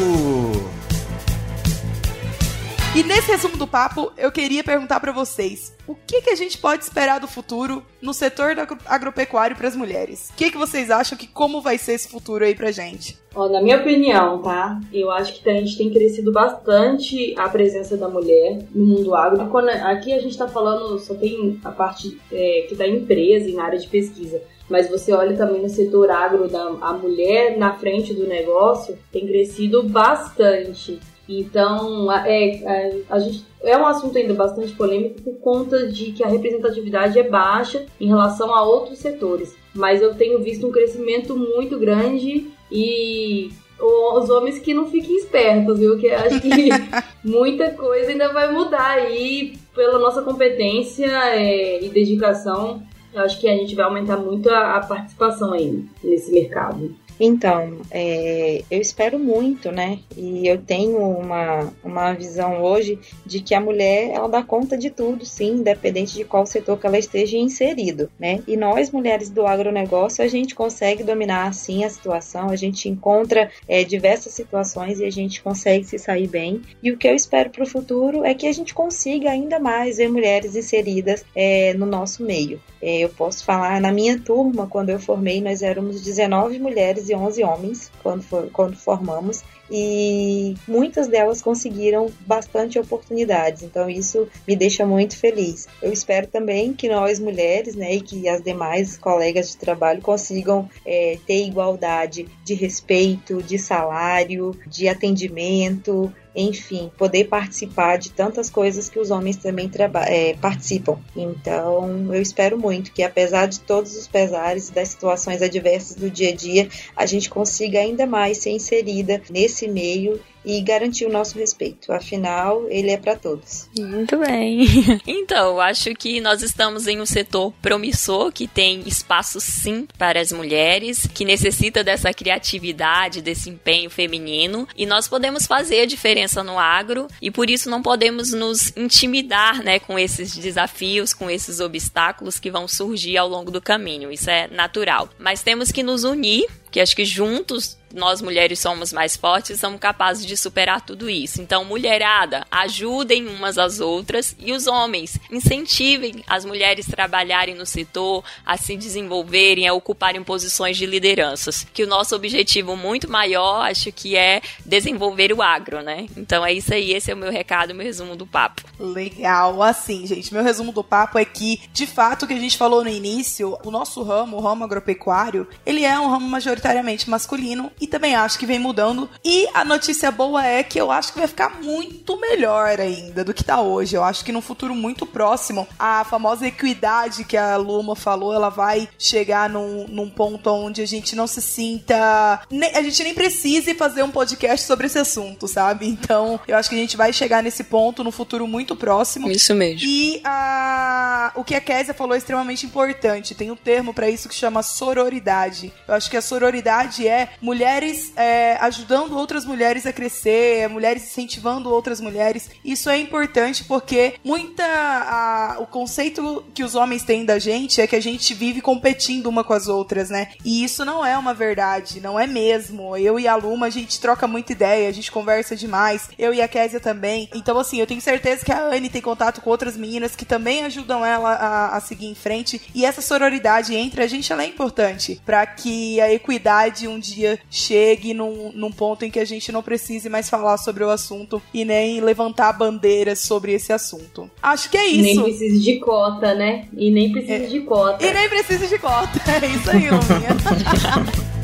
E nesse resumo do papo, eu queria perguntar para vocês: o que, que a gente pode esperar do futuro no setor agropecuário para as mulheres? O que, que vocês acham que como vai ser esse futuro aí pra gente? Ó, na minha opinião, tá? Eu acho que a gente tem crescido bastante a presença da mulher no mundo agro. Quando, aqui a gente tá falando, só tem a parte é, que da empresa em área de pesquisa mas você olha também no setor agro, da, a mulher na frente do negócio tem crescido bastante. Então, é, é, a gente, é um assunto ainda bastante polêmico por conta de que a representatividade é baixa em relação a outros setores. Mas eu tenho visto um crescimento muito grande e os homens que não fiquem espertos, viu? Que acho que [laughs] muita coisa ainda vai mudar aí pela nossa competência é, e dedicação. Eu acho que a gente vai aumentar muito a, a participação aí nesse mercado. Então, é, eu espero muito, né? E eu tenho uma, uma visão hoje de que a mulher ela dá conta de tudo, sim, independente de qual setor que ela esteja inserido, né? E nós, mulheres do agronegócio, a gente consegue dominar sim a situação, a gente encontra é, diversas situações e a gente consegue se sair bem. E o que eu espero para o futuro é que a gente consiga ainda mais ver mulheres inseridas é, no nosso meio. É, eu posso falar, na minha turma, quando eu formei, nós éramos 19 mulheres e 11 homens quando, for, quando formamos. e muitas delas conseguiram bastante oportunidades. Então isso me deixa muito feliz. Eu espero também que nós mulheres, né, e que as demais colegas de trabalho consigam é, ter igualdade de respeito, de salário, de atendimento, enfim, poder participar de tantas coisas que os homens também é, participam. Então, eu espero muito que, apesar de todos os pesares e das situações adversas do dia a dia, a gente consiga ainda mais ser inserida nesse meio e garantir o nosso respeito. Afinal, ele é para todos. Muito bem. [laughs] Então, acho que nós estamos em um setor promissor que tem espaço sim para as mulheres, que necessita dessa criatividade, desse empenho feminino, e nós podemos fazer a diferença no agro e por isso não podemos nos intimidar, né, com esses desafios, com esses obstáculos que vão surgir ao longo do caminho. Isso é natural. Mas temos que nos unir que acho que juntos nós mulheres somos mais fortes, somos capazes de superar tudo isso. Então, mulherada, ajudem umas às outras e os homens incentivem as mulheres a trabalharem no setor, a se desenvolverem, a ocuparem posições de lideranças. Que o nosso objetivo muito maior, acho que é desenvolver o agro, né? Então é isso aí, esse é o meu recado, meu resumo do papo. Legal, assim, gente, meu resumo do papo é que, de fato, o que a gente falou no início, o nosso ramo, o ramo agropecuário, ele é um ramo majoritário majoritariamente masculino e também acho que vem mudando. E a notícia boa é que eu acho que vai ficar muito melhor ainda do que tá hoje. Eu acho que no futuro muito próximo, a famosa equidade que a Luma falou, ela vai chegar num, num ponto onde a gente não se sinta. Nem, a gente nem precise fazer um podcast sobre esse assunto, sabe? Então, eu acho que a gente vai chegar nesse ponto no futuro muito próximo. Isso mesmo. E a, o que a Késia falou é extremamente importante. Tem um termo para isso que chama sororidade. Eu acho que a sororidade sororidade é mulheres é, ajudando outras mulheres a crescer, é mulheres incentivando outras mulheres. Isso é importante porque muita a, o conceito que os homens têm da gente é que a gente vive competindo uma com as outras, né? E isso não é uma verdade, não é mesmo. Eu e a Luma, a gente troca muita ideia, a gente conversa demais. Eu e a Késia também. Então, assim, eu tenho certeza que a Anne tem contato com outras meninas que também ajudam ela a, a seguir em frente. E essa sororidade entre a gente, ela é importante para que a equidade humanidade um dia chegue num, num ponto em que a gente não precise mais falar sobre o assunto e nem levantar bandeiras sobre esse assunto. Acho que é isso. Nem precisa de cota, né? E nem precisa é. de cota. E nem precisa de cota. [laughs] É isso aí, Luminha. [laughs]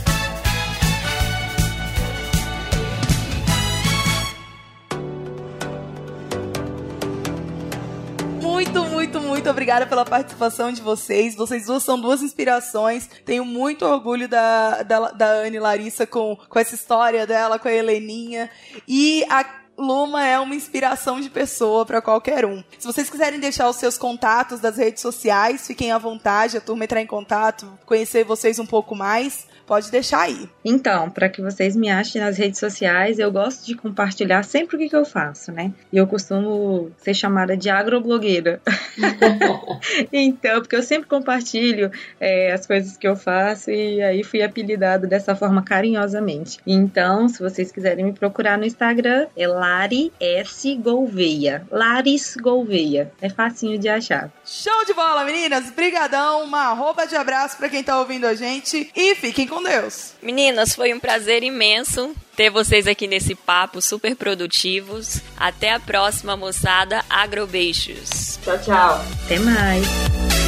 muito, muito, muito obrigada pela participação de vocês. Vocês duas são duas inspirações. Tenho muito orgulho da, da, da Anne Larissa com, com essa história dela, com a Heleninha. E a Luma é uma inspiração de pessoa para qualquer um. Se vocês quiserem deixar os seus contatos das redes sociais, fiquem à vontade, a turma entrar em contato, conhecer vocês um pouco mais. Pode deixar aí. Então, para que vocês me achem nas redes sociais, eu gosto de compartilhar sempre o que, que eu faço, né? E eu costumo ser chamada de agroblogueira. [laughs] então, porque eu sempre compartilho é, as coisas que eu faço e aí fui apelidado dessa forma carinhosamente. Então, se vocês quiserem me procurar no Instagram, é Lari S. Gouveia. Laris Gouveia. É facinho de achar. Show de bola, meninas! Brigadão, uma roupa de abraço para quem tá ouvindo a gente e fiquem com Deus. Meninas, foi um prazer imenso ter vocês aqui nesse papo super produtivos. Até a próxima, moçada. Agrobeijos. Tchau, tchau. Até mais.